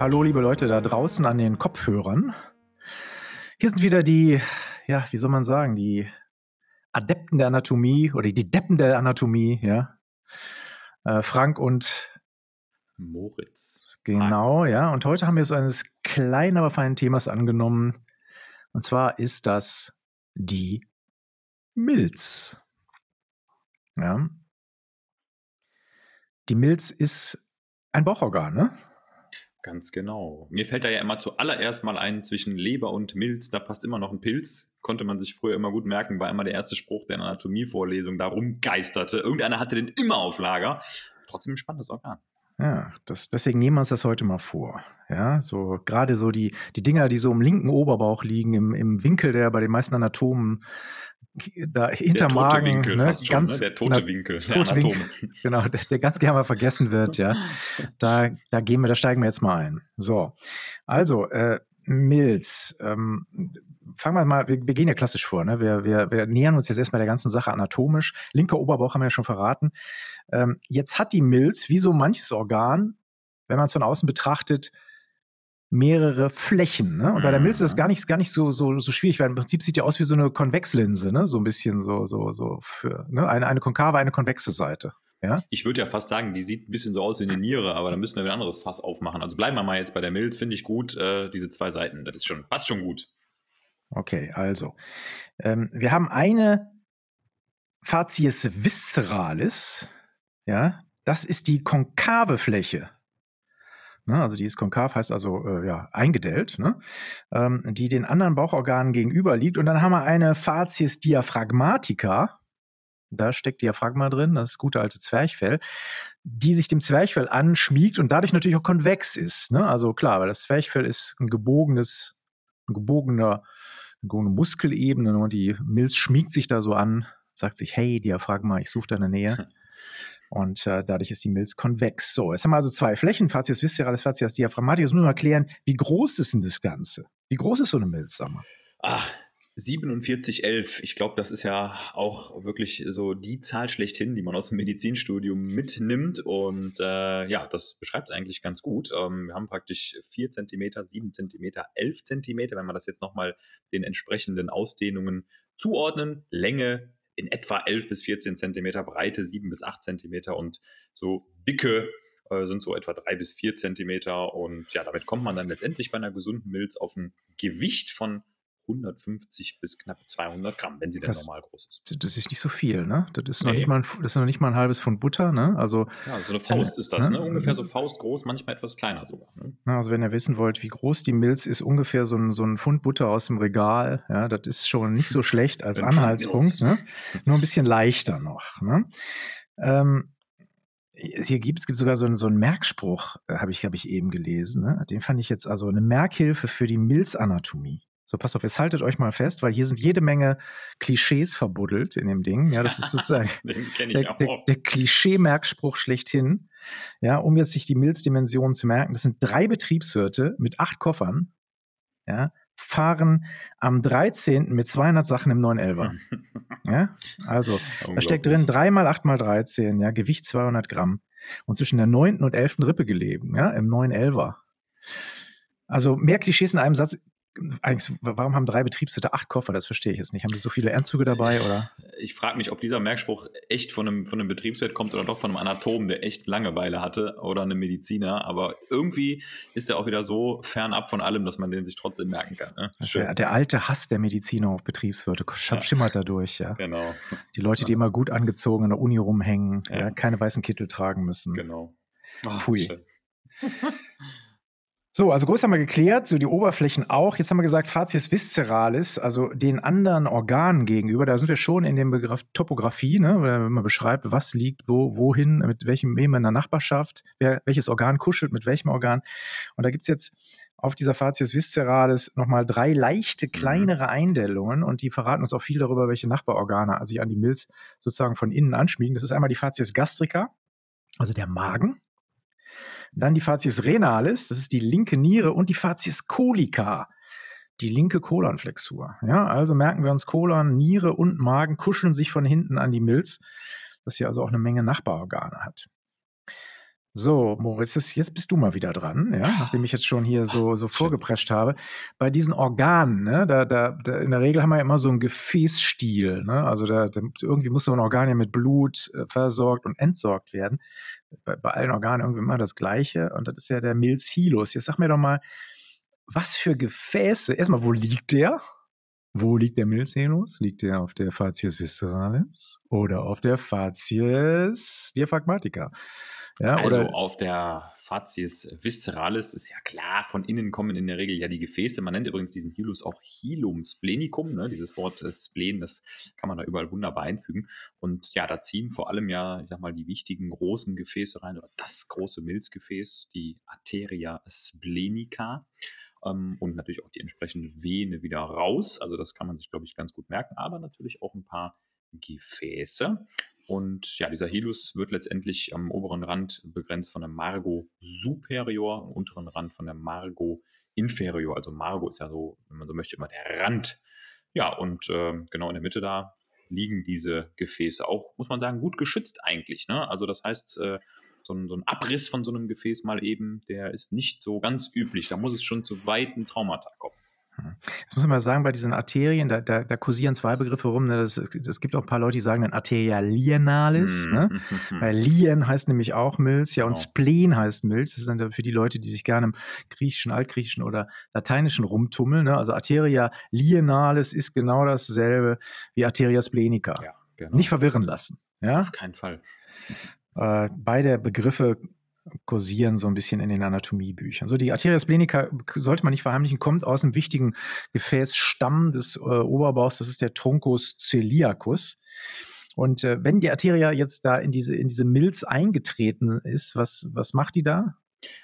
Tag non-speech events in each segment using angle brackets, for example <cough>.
Hallo, liebe Leute da draußen an den Kopfhörern. Hier sind wieder die, ja, wie soll man sagen, die Adepten der Anatomie oder die Deppen der Anatomie, ja. Äh, Frank und Moritz. Genau, ja. Und heute haben wir so eines kleinen, aber feinen Themas angenommen. Und zwar ist das die Milz. Ja. Die Milz ist ein Bauchorgan, ne? Ganz genau. Mir fällt da ja immer zuallererst mal ein, zwischen Leber und Milz, da passt immer noch ein Pilz. Konnte man sich früher immer gut merken, war immer der erste Spruch der Anatomievorlesung da rumgeisterte. Irgendeiner hatte den immer auf Lager. Trotzdem ein spannendes Organ. Ja, das, deswegen nehmen wir uns das heute mal vor. Ja, so gerade so die, die Dinger, die so im linken Oberbauch liegen, im, im Winkel, der bei den meisten Anatomen da hinter Magen, Winkel, ne, schon, ganz, ne? der tote na, Winkel, der tote. Winkel, <laughs> genau, der, der ganz gerne mal vergessen wird, ja. <laughs> Da, da gehen wir, da steigen wir jetzt mal ein. So, also äh, Milz. Ähm, fangen wir mal, wir, wir gehen ja klassisch vor, ne? Wir, wir, wir nähern uns jetzt erstmal der ganzen Sache anatomisch. Linker Oberbauch haben wir ja schon verraten. Ähm, jetzt hat die Milz, wie so manches Organ, wenn man es von außen betrachtet, mehrere Flächen. Ne? Und bei der Milz ist das gar nicht, gar nicht so, so, so schwierig, weil im Prinzip sieht die aus wie so eine Konvexlinse, ne? So ein bisschen so, so, so für ne? eine, eine konkave, eine konvexe Seite. Ja? Ich würde ja fast sagen, die sieht ein bisschen so aus wie eine Niere, aber da müssen wir ein anderes Fass aufmachen. Also bleiben wir mal jetzt bei der Milz, finde ich gut, äh, diese zwei Seiten. Das ist schon, passt schon gut. Okay, also. Ähm, wir haben eine Facies visceralis, ja, das ist die konkave Fläche. Ne, also die ist konkav, heißt also äh, ja, eingedellt, ne, ähm, die den anderen Bauchorganen gegenüber liegt. Und dann haben wir eine Facies diaphragmatica, da steckt Diaphragma drin, das gute alte Zwerchfell, die sich dem Zwerchfell anschmiegt und dadurch natürlich auch konvex ist. Ne? Also klar, weil das Zwerchfell ist ein gebogenes, ein gebogener, eine Muskelebene und die Milz schmiegt sich da so an, sagt sich, hey Diaphragma, ich suche deine Nähe. <laughs> Und äh, dadurch ist die Milz konvex. So, jetzt haben wir also zwei Flächen, Facies viscerales, Facies diaphragmaticus. Jetzt müssen wir mal klären, wie groß ist denn das Ganze? Wie groß ist so eine Milz, sag mal? Ach, 4711. Ich glaube, das ist ja auch wirklich so die Zahl schlechthin, die man aus dem Medizinstudium mitnimmt. Und äh, ja, das beschreibt es eigentlich ganz gut. Ähm, wir haben praktisch 4 cm, 7 cm, 11 cm, wenn wir das jetzt nochmal den entsprechenden Ausdehnungen zuordnen. Länge in etwa 11 bis 14 Zentimeter, Breite 7 bis 8 Zentimeter und so dicke äh, sind so etwa 3 bis 4 Zentimeter. Und ja, damit kommt man dann letztendlich bei einer gesunden Milz auf ein Gewicht von 150 bis knapp 200 Gramm, wenn sie denn Das- normal groß ist. Das ist nicht so viel, ne? Das ist noch, Nee. nicht, mal ein, das ist noch nicht mal ein halbes Pfund Butter, ne? Also, Ja, so eine Faust ist das, ne? ne? Ungefähr so faustgroß, manchmal etwas kleiner sogar. Ne? also wenn ihr wissen wollt, wie groß die Milz ist, ungefähr so ein, so ein Pfund Butter aus dem Regal, ja, das ist schon nicht so schlecht als <laughs> Anhaltspunkt, ne? Nur ein bisschen leichter noch, ne? Ähm, hier gibt es gibt sogar so einen, so einen Merkspruch, äh, habe ich, hab ich eben gelesen. Ne? Den fand ich jetzt also eine Merkhilfe für die Milzanatomie. So, passt auf, jetzt haltet euch mal fest, weil hier sind jede Menge Klischees verbuddelt in dem Ding. Ja, das ist sozusagen <laughs> <laughs> der, der, der Klischee-Merkspruch schlechthin. Ja, um jetzt sich die Milzdimensionen zu merken, das sind drei Betriebswirte mit acht Koffern, ja, fahren am 13. mit 200 Sachen im 911er. <laughs> ja, also da steckt drin 3 mal 8 mal 13, ja, Gewicht 200 Gramm. Und zwischen der 9. und 11. Rippe gelegen, ja, im 911er. Also mehr Klischees in einem Satz. Eigentlich, warum haben drei Betriebswirte acht Koffer? Das verstehe ich jetzt nicht. Haben die so viele Ernzüge dabei oder? Ich frage mich, ob dieser Merkspruch echt von einem, von einem Betriebswirt kommt oder doch von einem Anatom, der echt Langeweile hatte oder einem Mediziner. Aber irgendwie ist er auch wieder so fernab von allem, dass man den sich trotzdem merken kann. Ne? Ist der, der alte Hass der Mediziner auf Betriebswirte sch- Ja. schimmert dadurch, ja. Genau, Die Leute, die immer gut angezogen an der Uni rumhängen, ja. Ja. keine weißen Kittel tragen müssen. genau. Ah, Pfui. <laughs> So, also groß haben wir geklärt, so die Oberflächen auch. Jetzt haben wir gesagt, Facies visceralis, also den anderen Organen gegenüber, da sind wir schon in dem Begriff Topographie, ne, wenn man beschreibt, was liegt wo, wohin, mit welchem wem in der Nachbarschaft, wer, welches Organ kuschelt mit welchem Organ. Und da gibt's jetzt auf dieser Facies visceralis nochmal drei leichte, kleinere Eindellungen und die verraten uns auch viel darüber, welche Nachbarorgane sich an die Milz sozusagen von innen anschmiegen. Das ist einmal die Facies gastrica, also der Magen. Dann die Facies renalis, das ist die linke Niere und die Facies colica, die linke Kolonflexur. Ja, also merken wir uns Kolon, Niere und Magen kuscheln sich von hinten an die Milz, dass sie also auch eine Menge Nachbarorgane hat. So, Moritz, jetzt bist du mal wieder dran, ja, nachdem ich jetzt schon hier so, so vorgeprescht habe. Bei diesen Organen, ne, da, da, da, in der Regel haben wir ja immer so einen Gefäßstil, ne? Also da irgendwie muss so ein Organ ja mit Blut äh, versorgt und entsorgt werden. Bei, bei allen Organen irgendwie immer das Gleiche. Und das ist ja der Milz Hilus. Jetzt sag mir doch mal, was für Gefäße, erstmal, wo liegt der? Wo liegt der Milzhenus? Liegt der auf der Facies visceralis oder auf der Facies diaphragmatica? Ja, also oder auf der Facies visceralis ist ja klar, von innen kommen in der Regel ja die Gefäße. Man nennt übrigens diesen Hilus auch Hilum splenicum. Ne? Dieses Wort äh, Splen, das kann man da überall wunderbar einfügen. Und ja, da ziehen vor allem ja, ich sag mal, die wichtigen großen Gefäße rein oder das große Milzgefäß, die Arteria splenica ähm, und natürlich auch die entsprechende Vene wieder raus. Also das kann man sich, glaube ich, ganz gut merken, aber natürlich auch ein paar Gefäße. Und ja, dieser Hilus wird letztendlich am oberen Rand begrenzt von der Margo superior, am unteren Rand von der Margo inferior. Also Margo ist ja so, wenn man so möchte, immer der Rand. Ja, und äh, genau in der Mitte da liegen diese Gefäße. Auch, muss man sagen, gut geschützt eigentlich. Ne? Also das heißt, äh, so ein, so ein, Abriss von so einem Gefäß mal eben, der ist nicht so ganz üblich. Da muss es schon zu weiten Traumata kommen. Jetzt muss man mal sagen, bei diesen Arterien, da, da, da kursieren zwei Begriffe rum. Ne? Es gibt auch ein paar Leute, die sagen dann Arteria lienalis. Mm. Ne? <laughs> Weil Lien heißt nämlich auch Milz, ja, und genau. Spleen heißt Milz. Das ist dann für die Leute, die sich gerne im Griechischen, Altgriechischen oder Lateinischen rumtummeln. Ne? Also Arteria lienalis ist genau dasselbe wie Arteria splenica. Ja, genau. Nicht verwirren lassen. Ja? Auf keinen Fall. Äh, beide Begriffe kursieren so ein bisschen in den Anatomiebüchern. So, die Arteria splenica sollte man nicht verheimlichen, kommt aus einem wichtigen Gefäßstamm des äh, Oberbauchs, das ist der Truncus celiacus. Und äh, wenn die Arteria jetzt da in diese, in diese Milz eingetreten ist, was, was macht die da?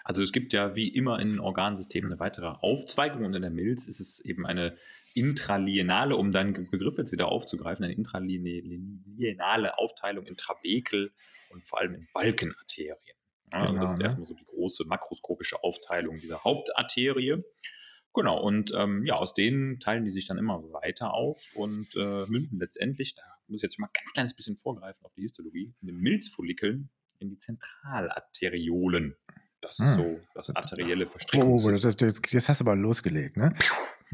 Also es gibt ja wie immer in Organsystemen eine weitere Aufzweigung und in der Milz ist es eben eine intralienale, um deinen Begriff jetzt wieder aufzugreifen, eine intralienale Aufteilung in Trabekel und vor allem in Balkenarterien. Ja, genau, das ist ne? erstmal so die große makroskopische Aufteilung dieser Hauptarterie. Genau, und ähm, ja, aus denen teilen die sich dann immer weiter auf und äh, münden letztendlich, da muss ich jetzt schon mal ein ganz kleines bisschen vorgreifen auf die Histologie, in den Milzfollikeln in die Zentralarteriolen. Das ist hm. so das arterielle Verstrickungssystem. Oh, das, das, das, hast du aber losgelegt, ne?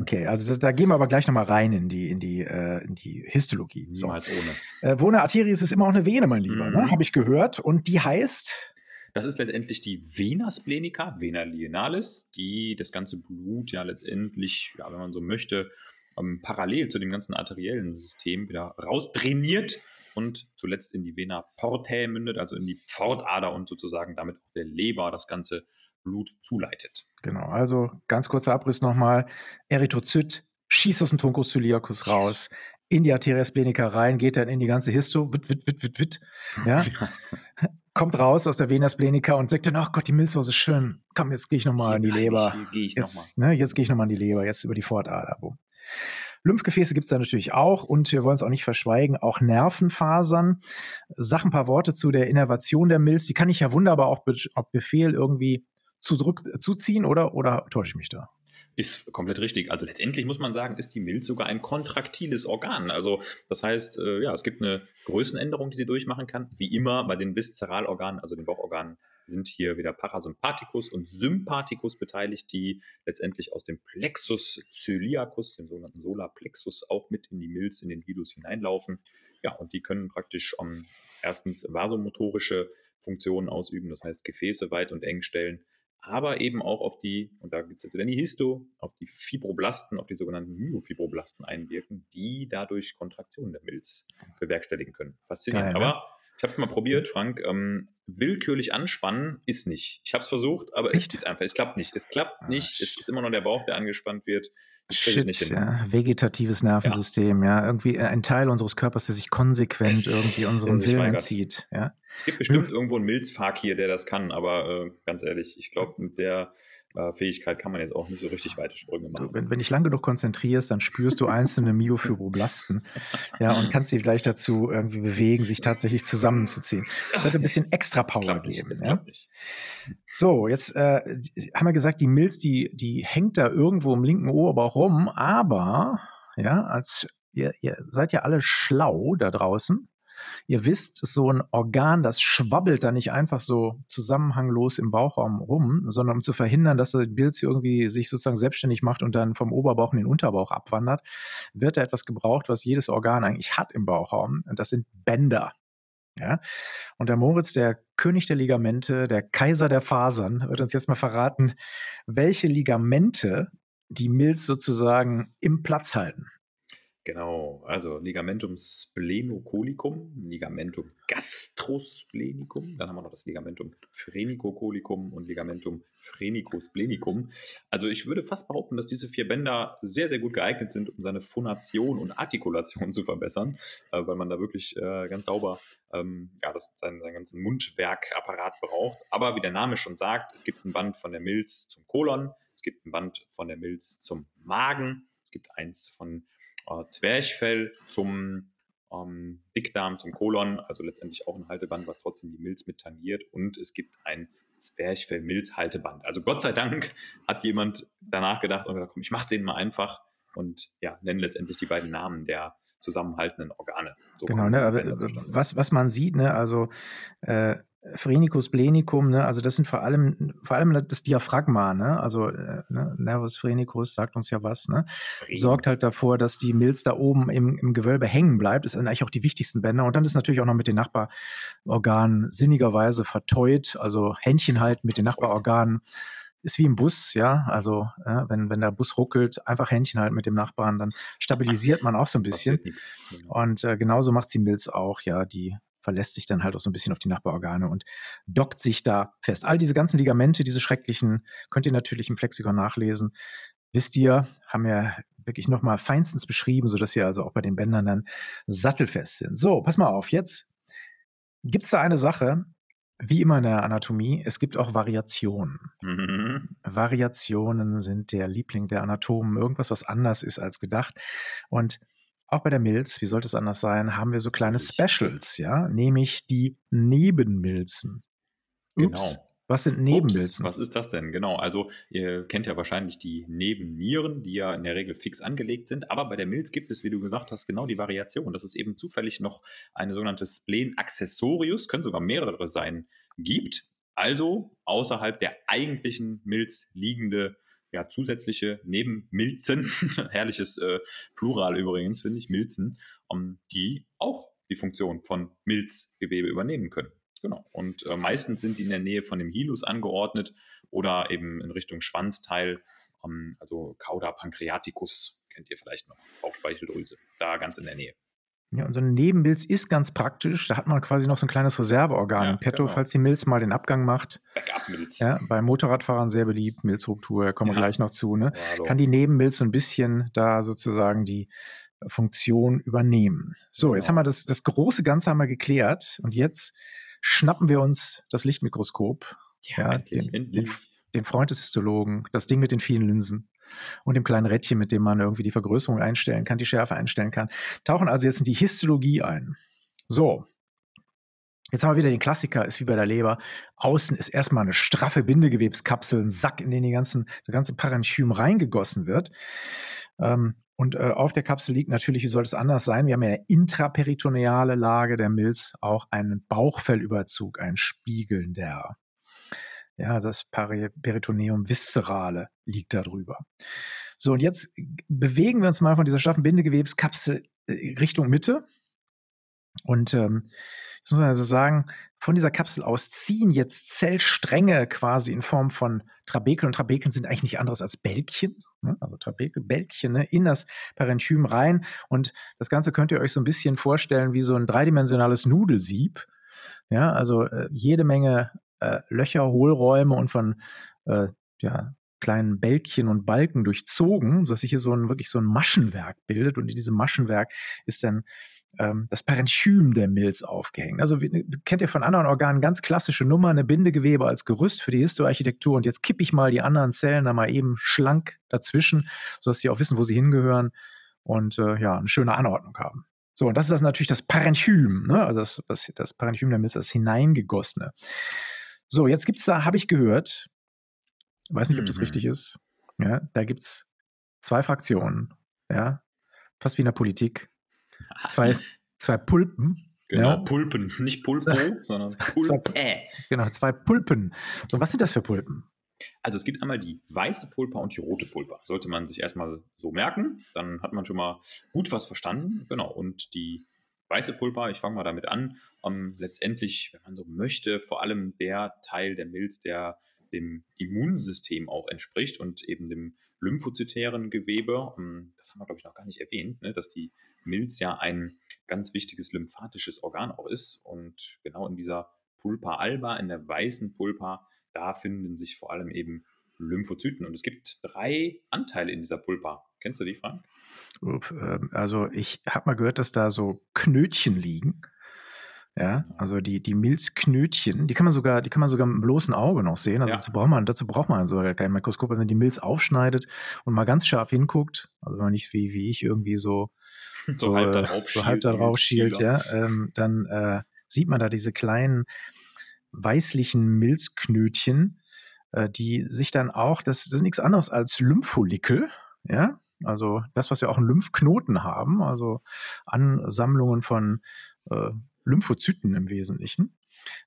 Okay, also das, da gehen wir aber gleich nochmal rein in die, in die, äh, in die Histologie. So. Niemals ohne. Äh, wo eine Arterie ist, ist immer auch eine Vene, mein Lieber, ne? mhm. ne? habe ich gehört. Und die heißt? Das ist letztendlich die Vena splenica, Vena lienalis, die das ganze Blut ja letztendlich, ja, wenn man so möchte, ähm, parallel zu dem ganzen arteriellen System wieder rausdrainiert und zuletzt in die Vena portae mündet, also in die Pfortader und sozusagen damit auch der Leber das ganze Blut zuleitet. Genau, also ganz kurzer Abriss nochmal. Erythrozyt schießt aus dem Truncus celiacus raus, in die Arteria splenica rein, geht dann in die ganze Histo, wit, wit, wit, wit, wit, ja. <laughs> kommt raus aus der Vena splenica und sagt dann, ach Gott, die Milz war so schön. Komm, jetzt gehe ich nochmal in die Leber. Hier, hier jetzt, ne, jetzt gehe ich nochmal in die Leber, jetzt über die Fortader. Lymphgefäße gibt es da natürlich auch und wir wollen es auch nicht verschweigen, auch Nervenfasern. Sag ein paar Worte zu der Innervation der Milz. Die kann ich ja wunderbar auf, Be auf Befehl irgendwie zudrück, zuziehen oder, oder täusche ich mich da? Ist komplett richtig. Also letztendlich muss man sagen, ist die Milz sogar ein kontraktiles Organ. Also das heißt, äh, ja, es gibt eine Größenänderung, die sie durchmachen kann. Wie immer bei den Viszeralorganen, also den Bauchorganen, sind hier wieder Parasympathikus und Sympathikus beteiligt, die letztendlich aus dem Plexus celiacus, dem sogenannten Solarplexus, auch mit in die Milz, in den Hilus hineinlaufen. Ja, und die können praktisch um, ähm, erstens vasomotorische Funktionen ausüben, das heißt Gefäße weit und eng stellen, aber eben auch auf die, und da gibt es jetzt wieder die Histo, auf die Fibroblasten, auf die sogenannten Myofibroblasten einwirken, die dadurch Kontraktionen der Milz bewerkstelligen können. Faszinierend. Geil, ne? Aber ich habe es mal probiert, Frank. Ähm, willkürlich anspannen ist nicht. Ich habe es versucht, aber Echt? es ist einfach. Es klappt nicht. Es klappt ah, nicht. Es ist immer noch der Bauch, der angespannt wird. Shit, ja. Vegetatives Nervensystem, ja. ja. Irgendwie ein Teil unseres Körpers, der sich konsequent es, irgendwie unserem Willen entzieht. Ja. Es gibt bestimmt irgendwo einen Milzfakir, der das kann, aber äh, ganz ehrlich, ich glaube, mit der äh, Fähigkeit kann man jetzt auch nicht so richtig weite Sprünge machen. Wenn, wenn dich lang genug konzentrierst, dann spürst du einzelne Myofibroblasten ja, und kannst dich gleich dazu irgendwie bewegen, sich tatsächlich zusammenzuziehen. Das wird ein bisschen extra Power geben. Nicht, ja? So, jetzt äh, haben wir gesagt, die Milz, die, die hängt da irgendwo im linken Oberbauch rum, aber ja, als ihr, ihr seid ja alle schlau da draußen Ihr wisst, so ein Organ, das schwabbelt da nicht einfach so zusammenhanglos im Bauchraum rum, sondern um zu verhindern, dass der Pilz irgendwie sich sozusagen selbstständig macht und dann vom Oberbauch in den Unterbauch abwandert, wird da etwas gebraucht, was jedes Organ eigentlich hat im Bauchraum. Und das sind Bänder. Ja? Und der Moritz, der König der Ligamente, der Kaiser der Fasern, wird uns jetzt mal verraten, welche Ligamente die Milz sozusagen im Platz halten. Genau, also Ligamentum splenocolicum, Ligamentum gastrosplenicum, dann haben wir noch das Ligamentum phrenicocolicum und Ligamentum phrenicosplenikum. Also ich würde fast behaupten, dass diese vier Bänder sehr, sehr gut geeignet sind, um seine Phonation und Artikulation <laughs> zu verbessern, äh, weil man da wirklich äh, ganz sauber ähm, ja, das, seinen, seinen ganzen Mundwerkapparat braucht. Aber wie der Name schon sagt, es gibt ein Band von der Milz zum Kolon, es gibt ein Band von der Milz zum Magen, es gibt eins von äh, Zwerchfell zum ähm, Dickdarm, zum Kolon, also letztendlich auch ein Halteband, was trotzdem die Milz mit tangiert. Und es gibt ein Zwerchfell-Milz-Halteband. Also Gott sei Dank hat jemand danach gedacht und gesagt, komm, ich mach's denen mal einfach und ja, nenne letztendlich die beiden Namen der zusammenhaltenden Organe. So genau, ne, aber was, was man sieht, ne, also äh, Phrenicus blenicum, ne, also das sind vor allem, vor allem das Diaphragma, ne, also äh, ne, Nervus phrenicus sagt uns ja was, ne, sorgt halt davor, dass die Milz da oben im, im Gewölbe hängen bleibt, ist eigentlich auch die wichtigsten Bänder. Und dann ist natürlich auch noch mit den Nachbarorganen sinnigerweise verteut, also Händchen halten mit den Nachbarorganen ist wie im Bus, ja, also äh, wenn, wenn der Bus ruckelt, einfach Händchen halten mit dem Nachbarn, dann stabilisiert man auch so ein bisschen. Genau. Und äh, genauso macht sie Milz auch, ja, die verlässt sich dann halt auch so ein bisschen auf die Nachbarorgane und dockt sich da fest. All diese ganzen Ligamente, diese schrecklichen, könnt ihr natürlich im Flexikon nachlesen. Wisst ihr, haben wir wirklich nochmal feinstens beschrieben, sodass sie also auch bei den Bändern dann sattelfest sind. So, pass mal auf, jetzt gibt es da eine Sache, wie immer in der Anatomie, es gibt auch Variationen. Mhm. Variationen sind der Liebling der Anatomen, irgendwas, was anders ist als gedacht. Und auch bei der Milz, wie sollte es anders sein, haben wir so kleine Specials, ja, nämlich die Nebenmilzen. Ups. Genau. Was sind Nebenmilzen? Ups, was ist das denn? Genau, also ihr kennt ja wahrscheinlich die Nebennieren, die ja in der Regel fix angelegt sind, aber bei der Milz gibt es, wie du gesagt hast, genau die Variation, dass es eben zufällig noch eine sogenannte Spleen Accessorius, können sogar mehrere sein, gibt. Also außerhalb der eigentlichen Milz liegende ja, zusätzliche Nebenmilzen, <laughs> herrliches äh, Plural übrigens, finde ich, Milzen, um, ähm, die auch die Funktion von Milzgewebe übernehmen können. Genau. Und äh, meistens sind die in der Nähe von dem Hilus angeordnet oder eben in Richtung Schwanzteil, um, ähm, also Cauda pancreaticus, kennt ihr vielleicht noch, Bauchspeicheldrüse, da ganz in der Nähe. Ja, und so ein Nebenmilz ist ganz praktisch. Da hat man quasi noch so ein kleines Reserveorgan ja, im Petto, genau. falls die Milz mal den Abgang macht. Backup-Milz. Ja, bei Motorradfahrern sehr beliebt, Milzruptur, kommen wir ja. gleich noch zu. Ne? Ja, Kann die Nebenmilz so ein bisschen da sozusagen die Funktion übernehmen. So, genau. jetzt haben wir das, das große Ganze haben wir geklärt und jetzt schnappen wir uns das Lichtmikroskop. Ja, den, den, den Freund des Histologen, das Ding mit den vielen Linsen und dem kleinen Rädchen, mit dem man irgendwie die Vergrößerung einstellen kann, die Schärfe einstellen kann. Tauchen also jetzt in die Histologie ein. So. Jetzt haben wir wieder den Klassiker, ist wie bei der Leber. Außen ist erstmal eine straffe Bindegewebskapsel, ein Sack, in den die ganzen, der ganze Parenchym reingegossen wird. Ähm, und äh, auf der Kapsel liegt natürlich, wie soll es anders sein? Wir haben ja intraperitoneale Lage der Milz, auch einen Bauchfellüberzug, ein spiegelnder. Ja, das Peritoneum viscerale liegt da drüber. So, und jetzt bewegen wir uns mal von dieser schlaffen Bindegewebskapsel äh, Richtung Mitte. Und ähm, jetzt muss man also sagen, von dieser Kapsel aus ziehen jetzt Zellstränge quasi in Form von Trabekeln. Und Trabekeln sind eigentlich nicht anderes als Bälkchen, ne? also Trabekel, Bälkchen, ne? in das Parenchym rein. Und das Ganze könnt ihr euch so ein bisschen vorstellen wie so ein dreidimensionales Nudelsieb. Ja, also äh, jede Menge äh, Löcher, Hohlräume und von äh, ja, kleinen Bälkchen und Balken durchzogen, sodass sich hier so ein wirklich so ein Maschenwerk bildet. Und in diesem Maschenwerk ist dann ähm, das Parenchym der Milz aufgehängt. Also wie, kennt ihr von anderen Organen ganz klassische Nummer, eine Bindegewebe als Gerüst für die Histoarchitektur. Und jetzt kippe ich mal die anderen Zellen da mal eben schlank dazwischen, sodass sie auch wissen, wo sie hingehören und äh, ja, eine schöne Anordnung haben. So, und das ist das natürlich das Parenchym, ne? also das, das, das Parenchym der Milz, das hineingegossene. So, jetzt gibt es da, habe ich gehört, weiß nicht, ob das mhm. richtig ist, ja, da gibt es zwei Fraktionen, ja, fast wie in der Politik. Zwei, <laughs> zwei Pulpen, Genau, Ja. Pulpen, nicht Pulpo, sondern <laughs> Zwei- Pulpä. Genau, zwei Pulpen. So, was sind das für Pulpen? Also es gibt einmal die weiße Pulpa und die rote Pulpa. Sollte man sich erstmal so merken, dann hat man schon mal gut was verstanden. Genau, und die weiße Pulpa, ich fange mal damit an, ähm, letztendlich, wenn man so möchte, vor allem der Teil der Milz, der dem Immunsystem auch entspricht und eben dem lymphozytären Gewebe. Ähm, Das haben wir, glaube ich, noch gar nicht erwähnt, ne, dass die Milz ja ein ganz wichtiges lymphatisches Organ auch ist. Und genau in dieser Pulpa alba, in der weißen Pulpa, da finden sich vor allem eben Lymphozyten. Und es gibt drei Anteile in dieser Pulpa. Kennst du die, Frank? Ähm, Also ich habe mal gehört, dass da so Knötchen liegen. Ja, also die, die Milzknötchen, die kann man sogar, die kann man sogar mit dem bloßen Auge noch sehen. Also Ja. dazu braucht man, dazu braucht man sogar kein Mikroskop, wenn man die Milz aufschneidet und mal ganz scharf hinguckt. Also wenn man nicht wie, wie ich irgendwie so, <laughs> So halb da äh, drauf so halb da schielt, drauf wie schielt, ja, ähm, dann äh, sieht man da diese kleinen weißlichen Milzknötchen, äh, die sich dann auch, das, das ist nichts anderes als Lympholikel, ja, also das, was wir auch in Lymphknoten haben, also Ansammlungen von äh, Lymphozyten im Wesentlichen.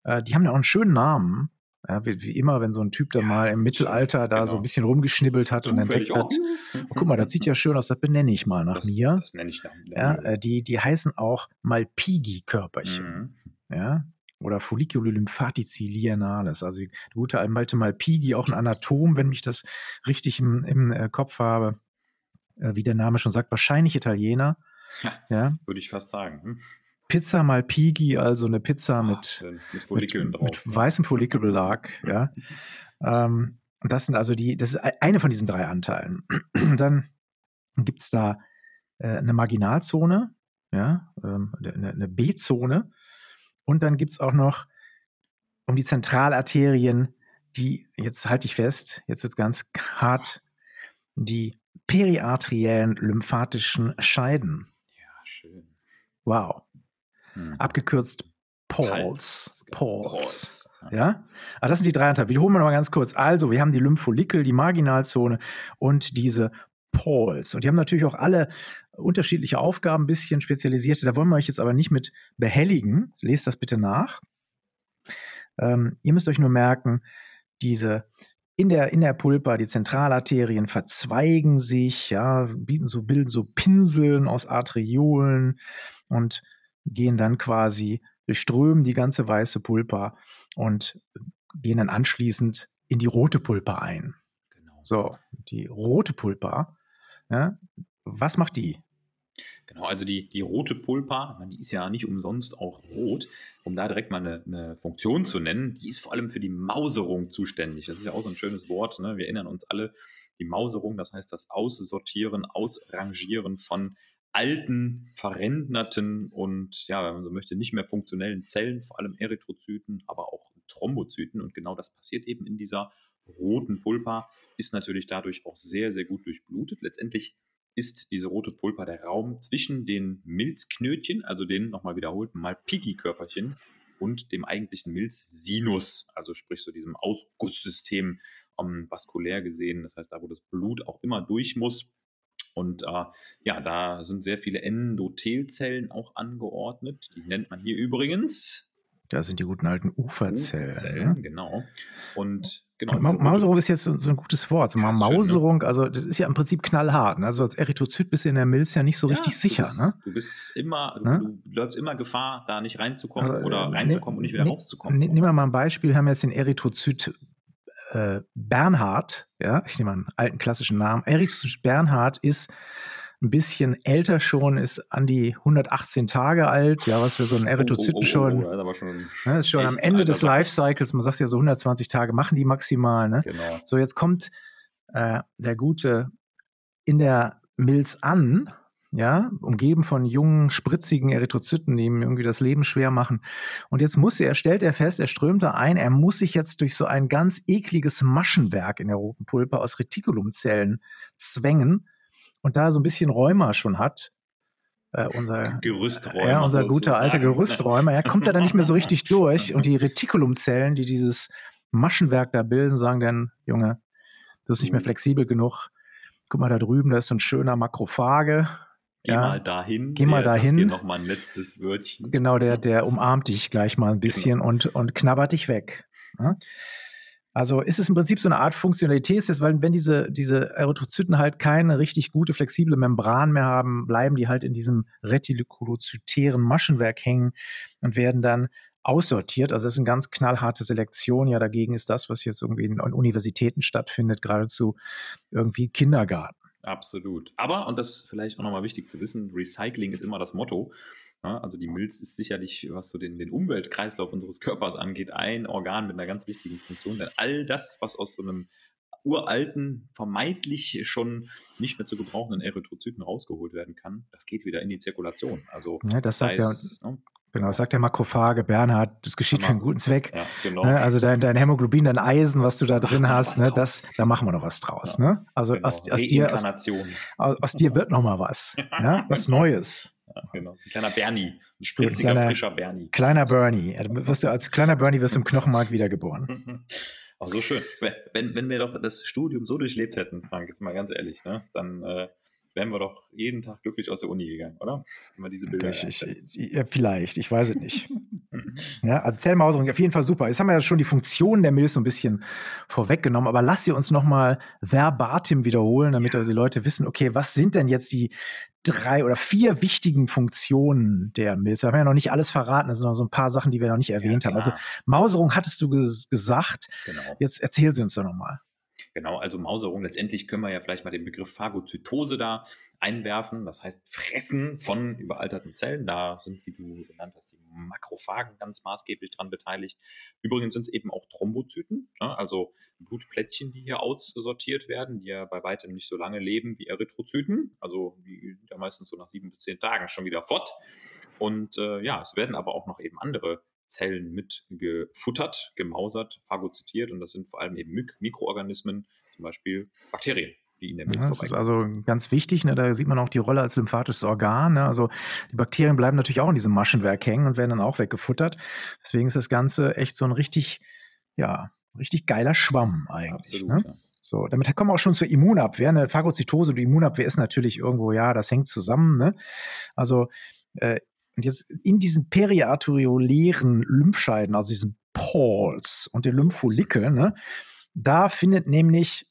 Äh, die haben ja auch einen schönen Namen. Ja, wie, wie immer, wenn so ein Typ da Ja, mal im Mittelalter da genau. so ein bisschen rumgeschnibbelt hat und entdeckt Zufällig hat, oh, guck mal, das sieht ja schön aus, das benenne ich mal nach das, mir. Das nenne ich nach Ja, mir. äh, die, die heißen auch Malpighi-Körperchen. Mhm. Ja, oder Folliculi lymphatici linealis. Also die gute alte Malpighi, auch ein Anatom, wenn ich das richtig im, im äh, Kopf habe. Äh, wie der Name schon sagt, wahrscheinlich Italiener. Ja. Ja. Würde ich fast sagen. Hm? Pizza Malpighi, also eine Pizza Ah, mit, mit, mit mit, Follikeln mit drauf. weißem Follikelbelag. <laughs> ja. Ähm, das sind also die, das ist eine von diesen drei Anteilen. <clears throat> Dann gibt es da äh, eine Marginalzone, ja, ähm, eine, eine B-Zone. Und dann gibt es auch noch um die Zentralarterien, die, jetzt halte ich fest, jetzt wird es ganz hart, die periarteriellen lymphatischen Scheiden. Ja, schön. Wow. Hm. Abgekürzt Pulse. Puls. Pulse. Puls. Ja, aber das sind die drei Anteile. Wiederholen wir noch mal ganz kurz. Also, wir haben die Lympholikel, die Marginalzone und diese Pulse. Und die haben natürlich auch alle unterschiedliche Aufgaben, ein bisschen spezialisierte. Da wollen wir euch jetzt aber nicht mit behelligen. Lest das bitte nach. Ähm, ihr müsst euch nur merken, diese in der, in der Pulpa, die Zentralarterien verzweigen sich, ja, bieten so, bilden so Pinseln aus Arteriolen und gehen dann quasi, durchströmen die ganze weiße Pulpa und gehen dann anschließend in die rote Pulpa ein. Genau. So, die rote Pulpa, ja, was macht die? Genau, also die, die rote Pulpa, die ist ja nicht umsonst auch rot, um da direkt mal eine, eine Funktion zu nennen, die ist vor allem für die Mauserung zuständig. Das ist ja auch so ein schönes Wort, ne? wir erinnern uns alle, die Mauserung, das heißt das Aussortieren, Ausrangieren von alten, veränderten und, ja, wenn man so möchte, nicht mehr funktionellen Zellen, vor allem Erythrozyten, aber auch Thrombozyten. Und genau das passiert eben in dieser roten Pulpa, ist natürlich dadurch auch sehr, sehr gut durchblutet. Letztendlich ist diese rote Pulpa der Raum zwischen den Milzknötchen, also den nochmal wiederholten Malpighi-Körperchen und dem eigentlichen Milzsinus, also sprich so diesem Ausgusssystem ähm, vaskulär gesehen, das heißt da, wo das Blut auch immer durch muss. Und äh, ja, da sind sehr viele Endothelzellen auch angeordnet. Die nennt man hier übrigens Das sind die guten alten Uferzellen. Uferzellen, ne? genau. Und genau. Ma Mauserung ist jetzt so, so ein gutes Wort. So Ja, schön, ne? Mauserung, also das ist ja im Prinzip knallhart. Ne? Also als Erythrozyt bist du in der Milz ja nicht so richtig Ja, sicher. Du bist, ne? du bist immer, Ne? du läufst immer Gefahr, da nicht reinzukommen Aber, oder äh, reinzukommen und nicht wieder ne- rauszukommen. ne- Nehmen wir mal ein Beispiel. Wir haben jetzt den Erythrozyt äh, Bernhard. Ja, ich nehme mal einen alten klassischen Namen. Erythrozyt Bernhard ist ein bisschen älter schon, ist an die 118 Tage alt. Ja, was für so einen Erythrozyten schon. Oh, das ist aber schon Ne, ist schon am ein Ende des. Lifecycles. Man sagt ja so 120 Tage machen die maximal. Ne? Genau. So, jetzt kommt äh, der Gute in der Milz an, ja, umgeben von jungen, spritzigen Erythrozyten, die ihm irgendwie das Leben schwer machen. Und jetzt muss er, stellt er fest, er strömt da ein, er muss sich jetzt durch so ein ganz ekliges Maschenwerk in der roten Pulpe aus Retikulumzellen zwängen. Und da so ein bisschen Rheuma schon hat, äh, unser <laughs> Gerüsträumer. ja, unser guter alter. Gerüsträumer, ja, kommt er dann nicht mehr so richtig durch. Und die Retikulumzellen, die dieses Maschenwerk da bilden, sagen dann, Junge, du bist nicht mehr Mhm. flexibel genug. Guck mal da drüben, da ist so ein schöner Makrophage. Geh ja, mal dahin. Geh mal dahin. Noch mal ein letztes Wörtchen. Genau, der, der umarmt dich gleich mal ein bisschen genau. und, und knabbert dich weg. Ja? Also ist es im Prinzip so eine Art Funktionalität, weil wenn diese, diese Erythrozyten halt keine richtig gute, flexible Membran mehr haben, bleiben die halt in diesem retikulozytären Maschenwerk hängen und werden dann aussortiert. Also das ist eine ganz knallharte Selektion. Ja, dagegen ist das, was jetzt irgendwie in Universitäten stattfindet, geradezu irgendwie Kindergarten. Absolut. Aber, und das ist vielleicht auch nochmal wichtig zu wissen, Recycling ist immer das Motto. Ja, also die Milz ist sicherlich, was so den, den Umweltkreislauf unseres Körpers angeht, ein Organ mit einer ganz wichtigen Funktion. Denn all das, was aus so einem uralten, vermeintlich schon nicht mehr zu gebrauchenden Erythrozyten rausgeholt werden kann, das geht wieder in die Zirkulation. Also ja, das sagt heißt, ja, ne? Genau, das sagt der Makrophage, Bernhard, das geschieht für einen guten Zweck. Ja, genau. ne, also dein, dein Hämoglobin, dein Eisen, was du da drin hast, ne, das, da machen wir noch was draus. Ja, ne? Also genau. aus, aus, dir, aus, aus, dir wird noch mal was. ja? Was Neues. Genau. Ein kleiner Bernie, ein spritziger, kleiner, frischer Bernie. Kleiner Bernie. Wirst du, als kleiner Bernie wirst du im Knochenmark wiedergeboren. <laughs> Ach, so schön. Wenn, wenn wir doch das Studium so durchlebt hätten, Frank, jetzt mal ganz ehrlich, ne, dann äh, wären wir doch jeden Tag glücklich aus der Uni gegangen, oder? Wenn diese Bilder ich, ich, ja, vielleicht, ich weiß es nicht. <laughs> ja, also Zellmauserung auf jeden Fall super. Jetzt haben wir ja schon die Funktion der Milch so ein bisschen vorweggenommen, aber lass sie uns nochmal verbatim wiederholen, damit also die Leute wissen, okay, was sind denn jetzt die drei oder vier wichtigen Funktionen der Milz. Wir haben ja noch nicht alles verraten, das sind noch so ein paar Sachen, die wir noch nicht erwähnt ja, haben. Also Mauserung hattest du ges gesagt. Genau. Jetzt erzähl sie uns doch nochmal. Genau, also Mauserung. Letztendlich können wir ja vielleicht mal den Begriff Phagozytose da einwerfen. Das heißt Fressen von überalterten Zellen. Da sind, wie du genannt hast, die Makrophagen ganz maßgeblich dran beteiligt. Übrigens sind es eben auch Thrombozyten, ne? also Blutplättchen, die hier aussortiert werden, die ja bei weitem nicht so lange leben wie Erythrozyten. Also die sind ja meistens so nach sieben bis zehn Tagen schon wieder fort. Und äh, ja, es werden aber auch noch eben andere Zellen mit gefuttert, gemausert, phagozytiert und das sind vor allem eben Mik Mikroorganismen, zum Beispiel Bakterien. Die in der Milz ja, das ist also ganz wichtig, ne? da sieht man auch die Rolle als lymphatisches Organ. Ne? Also die Bakterien bleiben natürlich auch in diesem Maschenwerk hängen und werden dann auch weggefuttert. Deswegen ist das Ganze echt so ein richtig, ja, richtig geiler Schwamm eigentlich. Absolut, ne? ja. So, damit kommen wir auch schon zur Immunabwehr. Eine Phagozytose und Immunabwehr ist natürlich irgendwo, ja, das hängt zusammen. Ne? Also äh, und jetzt in diesen periarteriolären Lymphscheiden, also diesen Pores und den Lympholikel, ne, da findet nämlich,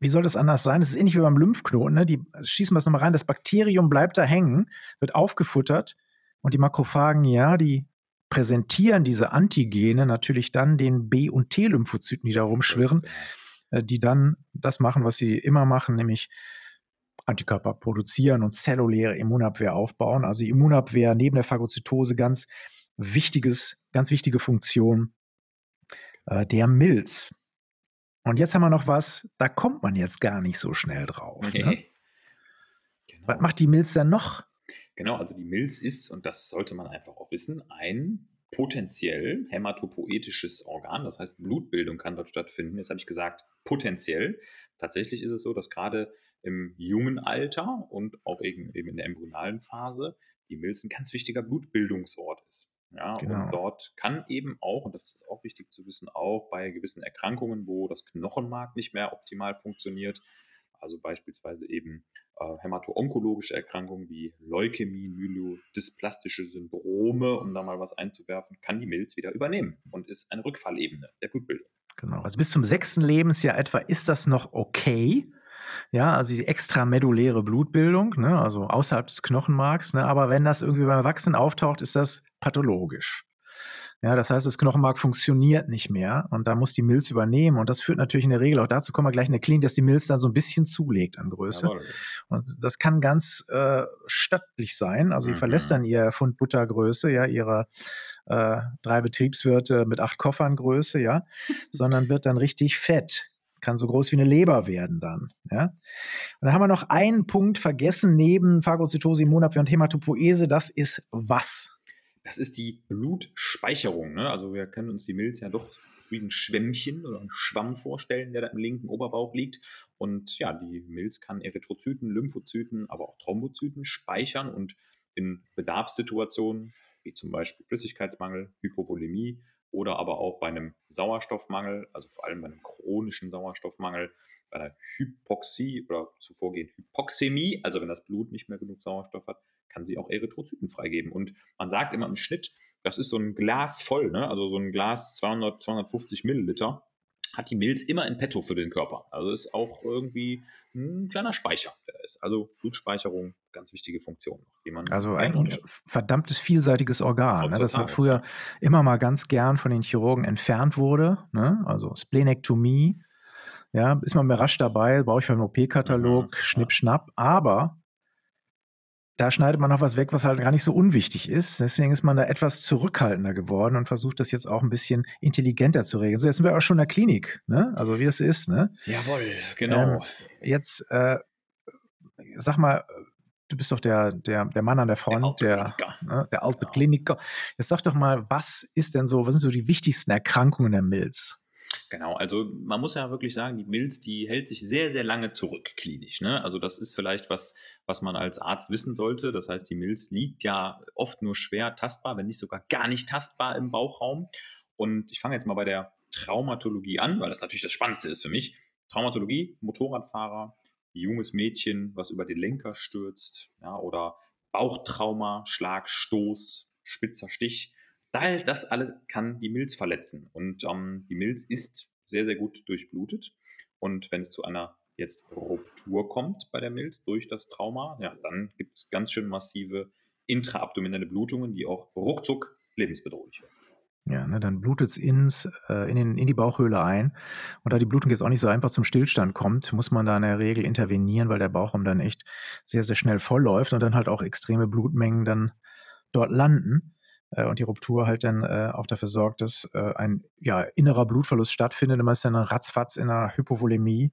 wie soll das anders sein? Das ist ähnlich wie beim Lymphknoten, ne? Die schießen wir es nochmal rein, das Bakterium bleibt da hängen, wird aufgefuttert und die Makrophagen, ja, die präsentieren diese Antigene natürlich dann den B- und T-Lymphozyten, die da rumschwirren, äh, die dann das machen, was sie immer machen, nämlich Antikörper produzieren und zelluläre Immunabwehr aufbauen. Also Immunabwehr neben der Phagozytose ganz wichtiges, ganz wichtige Funktion äh, der Milz. Und jetzt haben wir noch was, da kommt man jetzt gar nicht so schnell drauf. Okay. Ne? Genau. Was macht die Milz denn noch? Genau, also die Milz ist, und das sollte man einfach auch wissen, ein potenziell hämatopoetisches Organ, das heißt Blutbildung kann dort stattfinden. Jetzt habe ich gesagt, potenziell. Tatsächlich ist es so, dass gerade im jungen Alter und auch eben, eben in der embryonalen Phase die Milz ein ganz wichtiger Blutbildungsort ist. Ja, genau. und dort kann eben auch, und das ist auch wichtig zu wissen, auch bei gewissen Erkrankungen, wo das Knochenmark nicht mehr optimal funktioniert, also beispielsweise eben äh, hämato-onkologische Erkrankungen wie Leukämie, myelodysplastische Syndrome, um da mal was einzuwerfen, kann die Milz wieder übernehmen und ist eine Rückfallebene der Blutbildung. Genau, also bis zum sechsten Lebensjahr etwa ist das noch okay. Ja, also die extrameduläre Blutbildung, ne, also außerhalb des Knochenmarks, ne, aber wenn das irgendwie beim Erwachsenen auftaucht, ist das pathologisch. Ja, das heißt, das Knochenmark funktioniert nicht mehr und da muss die Milz übernehmen. Und das führt natürlich in der Regel auch dazu, kommen wir gleich in der Klinik, dass die Milz dann so ein bisschen zulegt an Größe. Jawohl. Und das kann ganz äh, stattlich sein. Also, mhm. die verlässt dann ihr Pfund Buttergröße, ja, ihre äh, drei Betriebswirte mit acht Koffern Größe, ja, <laughs> sondern wird dann richtig fett. Kann so groß wie eine Leber werden dann. Ja? Und dann haben wir noch einen Punkt vergessen neben Phagozytose, Immunabwehr und Hämatopoese. Das ist was? Das ist die Blutspeicherung. Ne? Also wir können uns die Milz ja doch wie ein Schwämmchen oder ein Schwamm vorstellen, der da im linken Oberbauch liegt. Und ja, die Milz kann Erythrozyten, Lymphozyten, aber auch Thrombozyten speichern und in Bedarfssituationen, wie zum Beispiel Flüssigkeitsmangel, Hypovolemie oder aber auch bei einem Sauerstoffmangel, also vor allem bei einem chronischen Sauerstoffmangel, bei einer Hypoxie oder zuvorgehend Hypoxämie, also wenn das Blut nicht mehr genug Sauerstoff hat, kann sie auch Erythrozyten freigeben. Und man sagt immer im Schnitt, das ist so ein Glas voll, ne? also so ein Glas 200, 250 Milliliter, hat die Milz immer in petto für den Körper. Also ist auch irgendwie ein kleiner Speicher, der ist. Also Blutspeicherung, ganz wichtige Funktion. Die man also ein verdammtes vielseitiges Organ, ne, das ja früher immer mal ganz gern von den Chirurgen entfernt wurde. Ne? Also Splenektomie, ja, ist man mir rasch dabei, brauche ich für einen OP-Katalog, mhm, schnipp, schnapp. Aber da schneidet man noch was weg, was halt gar nicht so unwichtig ist. Deswegen ist man da etwas zurückhaltender geworden und versucht das jetzt auch ein bisschen intelligenter zu regeln. So, jetzt sind wir auch schon in der Klinik, ne? Also wie das ist, ne? Jawohl, genau. Ähm, jetzt, äh, sag mal, du bist doch der, der, der Mann an der Front, der, alte der, ne, der alte genau. Kliniker. Jetzt sag doch mal, was ist denn so, was sind so die wichtigsten Erkrankungen der Milz? Genau, also man muss ja wirklich sagen, die Milz, die hält sich sehr, sehr lange zurück klinisch. Ne? Also das ist vielleicht was, was man als Arzt wissen sollte. Das heißt, die Milz liegt ja oft nur schwer tastbar, wenn nicht sogar gar nicht tastbar im Bauchraum. Und ich fange jetzt mal bei der Traumatologie an, weil das natürlich das Spannendste ist für mich. Traumatologie, Motorradfahrer, junges Mädchen, was über den Lenker stürzt, ja, oder Bauchtrauma, Schlag, Stoß, spitzer Stich Daher, das alles kann die Milz verletzen. Und ähm, die Milz ist sehr, sehr gut durchblutet. Und wenn es zu einer jetzt Ruptur kommt bei der Milz durch das Trauma, ja, dann gibt es ganz schön massive intraabdominelle Blutungen, die auch ruckzuck lebensbedrohlich werden. Ja, ne, dann blutet es äh, in, in die Bauchhöhle ein. Und da die Blutung jetzt auch nicht so einfach zum Stillstand kommt, muss man da in der Regel intervenieren, weil der Bauchraum dann echt sehr, sehr schnell vollläuft und dann halt auch extreme Blutmengen dann dort landen und die Ruptur halt dann äh, auch dafür sorgt, dass äh, ein ja, innerer Blutverlust stattfindet. Immer ist dann ratzfatz in einer Hypovolemie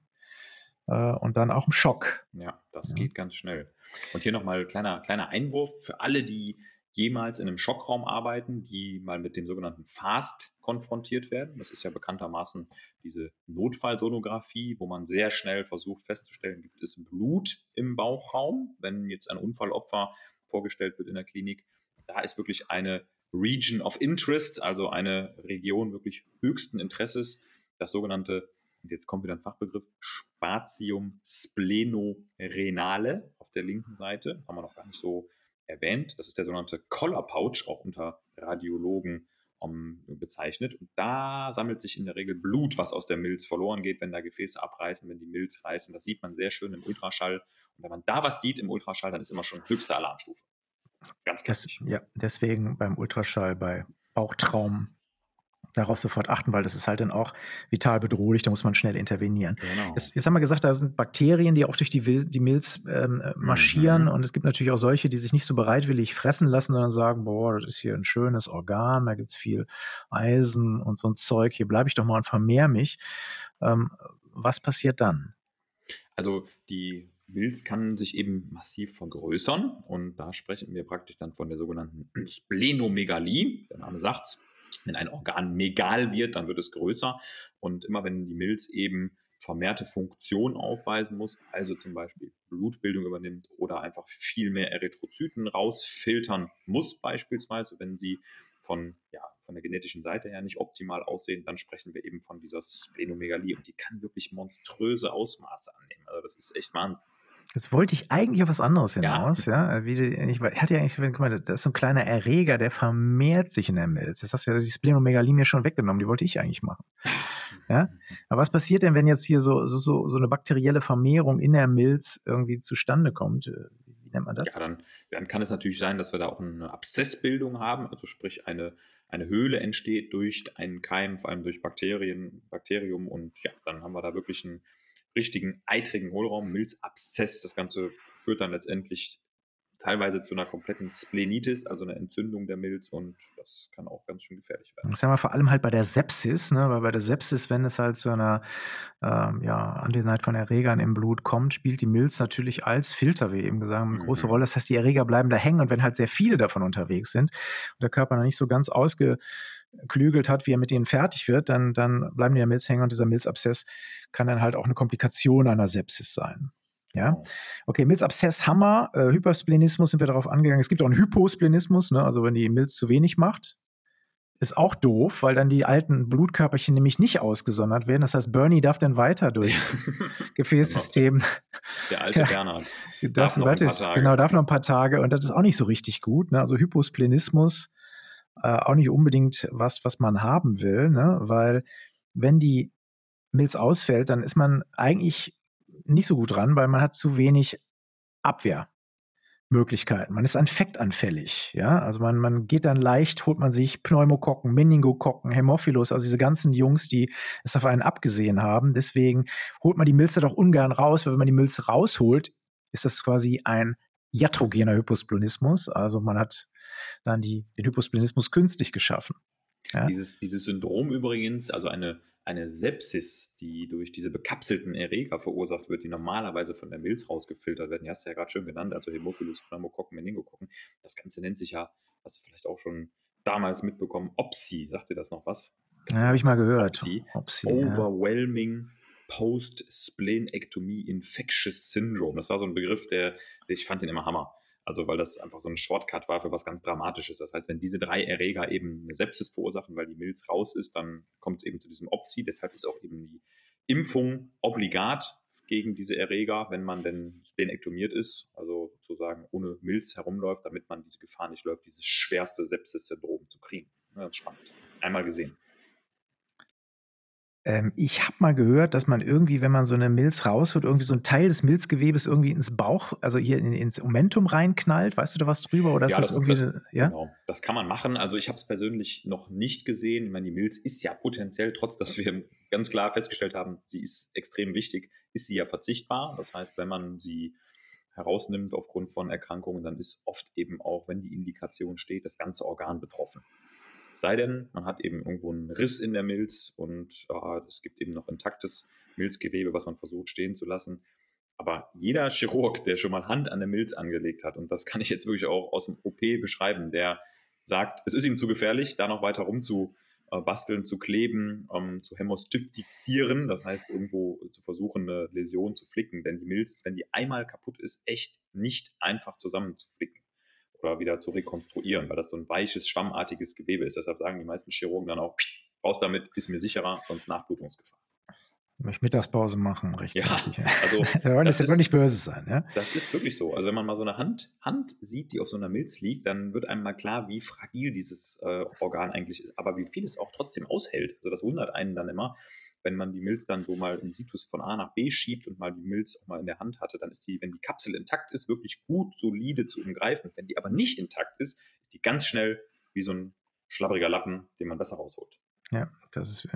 äh, und dann auch im Schock. Ja, das ja. geht ganz schnell. Und hier nochmal kleiner, kleiner Einwurf für alle, die jemals in einem Schockraum arbeiten, die mal mit dem sogenannten FAST konfrontiert werden. Das ist ja bekanntermaßen diese Notfallsonographie, wo man sehr schnell versucht festzustellen, gibt es Blut im Bauchraum, wenn jetzt ein Unfallopfer vorgestellt wird in der Klinik da ist wirklich eine Region of Interest, also eine Region wirklich höchsten Interesses, das sogenannte, und jetzt kommt wieder ein Fachbegriff, Spatium splenorenale auf der linken Seite, haben wir noch gar nicht so erwähnt. Das ist der sogenannte Collar Pouch, auch unter Radiologen um, bezeichnet. Und da sammelt sich in der Regel Blut, was aus der Milz verloren geht, wenn da Gefäße abreißen, wenn die Milz reißen. Das sieht man sehr schön im Ultraschall. Und wenn man da was sieht im Ultraschall, dann ist immer schon höchste Alarmstufe. Ganz klassisch. Das, ja, deswegen beim Ultraschall, bei Bauchtraum darauf sofort achten, weil das ist halt dann auch vital bedrohlich, da muss man schnell intervenieren. Genau. Jetzt, jetzt haben wir gesagt, da sind Bakterien, die auch durch die, die Milz ähm, äh, marschieren mhm. und es gibt natürlich auch solche, die sich nicht so bereitwillig fressen lassen, sondern sagen, boah, das ist hier ein schönes Organ, da gibt es viel Eisen und so ein Zeug, hier bleibe ich doch mal und vermehr mich. Ähm, was passiert dann? Also die Milz kann sich eben massiv vergrößern und da sprechen wir praktisch dann von der sogenannten <clears throat> Splenomegalie. Der Name sagt es, wenn ein Organ megal wird, dann wird es größer und immer wenn die Milz eben vermehrte Funktion aufweisen muss, also zum Beispiel Blutbildung übernimmt oder einfach viel mehr Erythrozyten rausfiltern muss, beispielsweise, wenn sie von, ja, von der genetischen Seite her nicht optimal aussehen, dann sprechen wir eben von dieser Splenomegalie und die kann wirklich monströse Ausmaße annehmen. Also das ist echt Wahnsinn. Jetzt wollte ich eigentlich auf was anderes hinaus, ja. ja? Wie, ich hatte ja eigentlich, guck mal, das ist so ein kleiner Erreger, der vermehrt sich in der Milz. Jetzt hast du ja die Splenomegalie mir schon weggenommen, die wollte ich eigentlich machen. Ja? Aber was passiert denn, wenn jetzt hier so, so, so, so eine bakterielle Vermehrung in der Milz irgendwie zustande kommt? Wie nennt man das? Ja, dann, dann kann es natürlich sein, dass wir da auch eine Abszessbildung haben, also sprich eine, eine Höhle entsteht durch einen Keim, vor allem durch Bakterien, Bakterium und ja, dann haben wir da wirklich ein richtigen eitrigen Hohlraum, Milzabszess. Das Ganze führt dann letztendlich teilweise zu einer kompletten Splenitis, also einer Entzündung der Milz und das kann auch ganz schön gefährlich werden. Das haben wir vor allem halt bei der Sepsis, ne? weil bei der Sepsis, wenn es halt zu einer ähm, ja, Anwesenheit von Erregern im Blut kommt, spielt die Milz natürlich als Filter, wie eben gesagt, eine mhm. große Rolle. Das heißt, die Erreger bleiben da hängen und wenn halt sehr viele davon unterwegs sind und der Körper noch nicht so ganz ausge klügelt hat, wie er mit denen fertig wird, dann, dann bleiben die da Milz hängen und dieser Milzabszess kann dann halt auch eine Komplikation einer Sepsis sein. Ja, genau. okay, Milzabszess, Hammer, äh, Hypersplenismus sind wir darauf angegangen. Es gibt auch einen Hyposplenismus, ne? also wenn die Milz zu wenig macht. ist auch doof, weil dann die alten Blutkörperchen nämlich nicht ausgesondert werden. Das heißt, Bernie darf dann weiter durchs <laughs> Gefäßsystem. Der alte Bernhard. Darf, darf noch ein paar Tage. Genau, darf noch ein paar Tage. Und das ist auch nicht so richtig gut. Ne? Also Hyposplenismus äh, auch nicht unbedingt was, was man haben will, ne? weil wenn die Milz ausfällt, dann ist man eigentlich nicht so gut dran, weil man hat zu wenig Abwehr. Möglichkeiten. Man ist infektanfällig, ja. Also man, man geht dann leicht, holt man sich Pneumokokken, Meningokokken, Hämophilus, also diese ganzen Jungs, die es auf einen abgesehen haben. Deswegen holt man die Milze doch ungern raus, weil wenn man die Milze rausholt, ist das quasi ein iatrogener Hyposplenismus. Also man hat dann die, den Hyposplenismus künstlich geschaffen. Ja? Dieses, dieses Syndrom übrigens, also eine eine Sepsis, die durch diese bekapselten Erreger verursacht wird, die normalerweise von der Milz rausgefiltert werden. Die hast du ja gerade schön genannt, also Hämophilus, Pneumokokken, Meningokokken. Das Ganze nennt sich ja, hast du vielleicht auch schon damals mitbekommen, OPSI. Sagt dir das noch was? Das ja, habe ich mal gehört. OPSI. OPSI Overwhelming ja. Post-Splenectomy Infectious Syndrome. Das war so ein Begriff, der, ich fand den immer Hammer. Also weil das einfach so ein Shortcut war für was ganz Dramatisches. Das heißt, wenn diese drei Erreger eben eine Sepsis verursachen, weil die Milz raus ist, dann kommt es eben zu diesem Opsi. Deshalb ist auch eben die Impfung obligat gegen diese Erreger, wenn man denn spenektomiert ist, also sozusagen ohne Milz herumläuft, damit man diese Gefahr nicht läuft, dieses schwerste Sepsis-Syndrom zu kriegen. Das ist spannend. Einmal gesehen. Ähm, ich habe mal gehört, dass man irgendwie, wenn man so eine Milz rausholt, irgendwie so ein Teil des Milzgewebes irgendwie ins Bauch, also hier in, ins Momentum reinknallt. Weißt du da was drüber? Oder ist ja, das, das irgendwie, das, ja? Genau, das kann man machen. Also ich habe es persönlich noch nicht gesehen. Ich meine, die Milz ist ja potenziell, trotz dass wir ganz klar festgestellt haben, sie ist extrem wichtig, ist sie ja verzichtbar. Das heißt, wenn man sie herausnimmt aufgrund von Erkrankungen, dann ist oft eben auch, wenn die Indikation steht, das ganze Organ betroffen. Sei denn, man hat eben irgendwo einen Riss in der Milz und äh, es gibt eben noch intaktes Milzgewebe, was man versucht stehen zu lassen. Aber jeder Chirurg, der schon mal Hand an der Milz angelegt hat, und das kann ich jetzt wirklich auch aus dem OP beschreiben, der sagt, es ist ihm zu gefährlich, da noch weiter rumzubasteln, äh, zu kleben, ähm, zu hämostyptizieren, das heißt irgendwo zu versuchen, eine Läsion zu flicken. Denn die Milz ist, wenn die einmal kaputt ist, echt nicht einfach zusammenzuflicken oder wieder zu rekonstruieren, weil das so ein weiches, schwammartiges Gewebe ist. Deshalb sagen die meisten Chirurgen dann auch, raus damit, ist mir sicherer, sonst Nachblutungsgefahr. Ich möchte Mittagspause machen, rechtzeitig. Ja, also <laughs> wir wollen das ist, nicht böse sein. Ja? Das ist wirklich so. Also wenn man mal so eine Hand, Hand sieht, die auf so einer Milz liegt, dann wird einem mal klar, wie fragil dieses äh, Organ eigentlich ist, aber wie viel es auch trotzdem aushält. Also das wundert einen dann immer, wenn man die Milz dann so mal im Situs von A nach B schiebt und mal die Milz auch mal in der Hand hatte, dann ist die, wenn die Kapsel intakt ist, wirklich gut solide zu umgreifen. Wenn die aber nicht intakt ist, ist die ganz schnell wie so ein schlabbriger Lappen, den man besser rausholt. Ja, das ist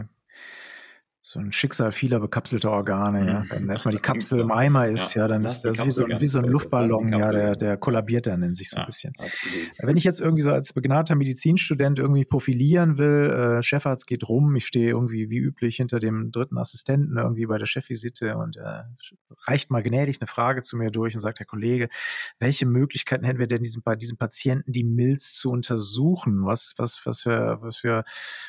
so ein Schicksal vieler bekapselter Organe, ja. Wenn <laughs> erstmal die Kapsel im Eimer ist, ja, ja dann ist das wie so, wie so ein Luftballon, ja, der, der kollabiert dann in sich so ein bisschen. Absolut. Wenn ich jetzt irgendwie so als begnadeter Medizinstudent irgendwie profilieren will, äh, Chefarzt geht rum, ich stehe irgendwie wie üblich hinter dem dritten Assistenten irgendwie bei der Chefvisite und äh, reicht mal gnädig eine Frage zu mir durch und sagt, Herr Kollege, welche Möglichkeiten hätten wir denn diesem, bei diesem Patienten, die Milz zu untersuchen? Was, was, was für, was für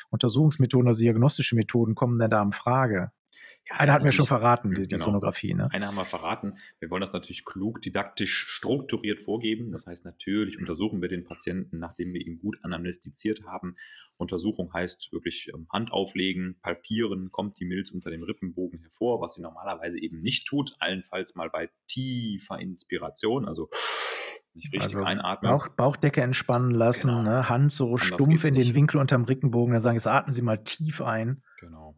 Untersuchungsmethoden, also diagnostische Methoden kommen denn da am Frage? Frage. Ja, Einer hat mir schon verraten, die, die genau. Sonographie. Ne? Einer haben wir verraten. Wir wollen das natürlich klug, didaktisch, strukturiert vorgeben. Das heißt, natürlich untersuchen wir den Patienten, nachdem wir ihn gut anamnestiziert haben. Untersuchung heißt wirklich ähm, Hand auflegen, palpieren, kommt die Milz unter dem Rippenbogen hervor, was sie normalerweise eben nicht tut. Allenfalls mal bei tiefer Inspiration, also nicht richtig also einatmen. Bauch, Bauchdecke entspannen lassen, genau. ne? Hand so Anders stumpf in den nicht. Winkel unterm Rippenbogen, dann sagen, jetzt atmen Sie mal tief ein. Genau.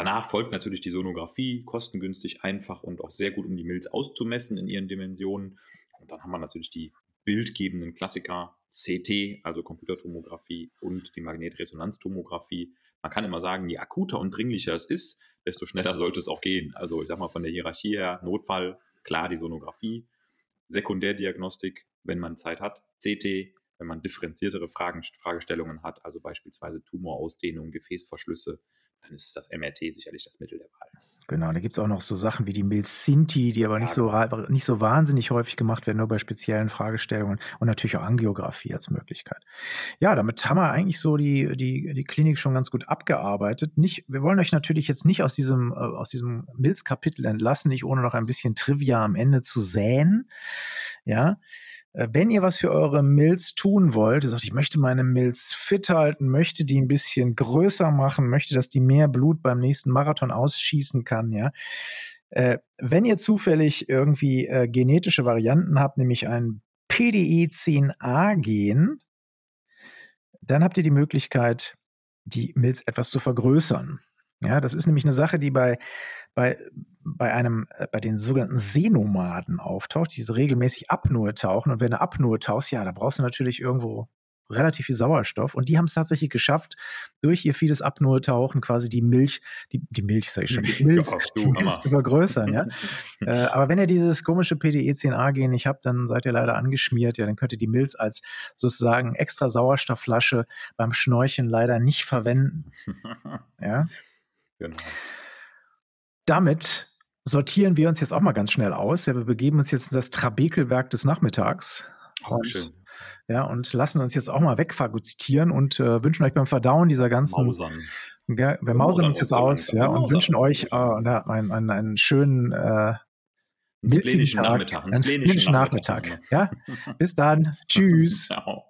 Danach folgt natürlich die Sonographie, kostengünstig, einfach und auch sehr gut, um die Milz auszumessen in ihren Dimensionen. Und dann haben wir natürlich die bildgebenden Klassiker CT, also Computertomographie und die Magnetresonanztomographie. Man kann immer sagen, je akuter und dringlicher es ist, desto schneller sollte es auch gehen. Also ich sag mal von der Hierarchie her, Notfall, klar die Sonographie, Sekundärdiagnostik, wenn man Zeit hat, CT, wenn man differenziertere Fragen, Fragestellungen hat, also beispielsweise Tumorausdehnung, Gefäßverschlüsse, dann ist das MRT sicherlich das Mittel der Wahl. Genau, da gibt es auch noch so Sachen wie die Milz-Sinti, die aber nicht, so, genau. nicht so wahnsinnig häufig gemacht werden, nur bei speziellen Fragestellungen und natürlich auch Angiografie als Möglichkeit. Ja, damit haben wir eigentlich so die, die, die Klinik schon ganz gut abgearbeitet. Nicht, wir wollen euch natürlich jetzt nicht aus diesem, äh, aus diesem Milz-Kapitel entlassen, nicht ohne noch ein bisschen Trivia am Ende zu säen. Ja, wenn ihr was für eure Milz tun wollt, ihr sagt, ich möchte meine Milz fit halten, möchte die ein bisschen größer machen, möchte, dass die mehr Blut beim nächsten Marathon ausschießen kann, ja. Äh, wenn ihr zufällig irgendwie äh, genetische Varianten habt, nämlich ein PDE10A-Gen, dann habt ihr die Möglichkeit, die Milz etwas zu vergrößern. Ja, das ist nämlich eine Sache, die bei, bei, bei einem, äh, bei den sogenannten Seenomaden auftaucht, die so regelmäßig Apnoe tauchen. Und wenn du Apnoe tauchst, ja, da brauchst du natürlich irgendwo relativ viel Sauerstoff. Und die haben es tatsächlich geschafft, durch ihr vieles Apnoe-Tauchen quasi die Milch, die, die Milch, sag ich schon, die <laughs> Milz, die Milz zu vergrößern. Ja? <laughs> äh, aber wenn ihr dieses komische PDE10A-Gen nicht habt, dann seid ihr leider angeschmiert. Ja, dann könnt ihr die Milz als sozusagen extra Sauerstoffflasche beim Schnorcheln leider nicht verwenden. <laughs> ja. Genau. Damit sortieren wir uns jetzt auch mal ganz schnell aus. Ja, wir begeben uns jetzt in das Trabekelwerk des Nachmittags. Oh, und, schön. Ja, und lassen uns jetzt auch mal wegfagozitieren und äh, wünschen euch beim Verdauen dieser ganzen. Mausern. Ja, wir mausern uns jetzt aus, ja, und wünschen euch äh, einen, einen, einen schönen äh, milzigen Nachmittag. Einen Nachmittag. Nachmittag. Ja, <laughs> bis dann. Tschüss. Ciao.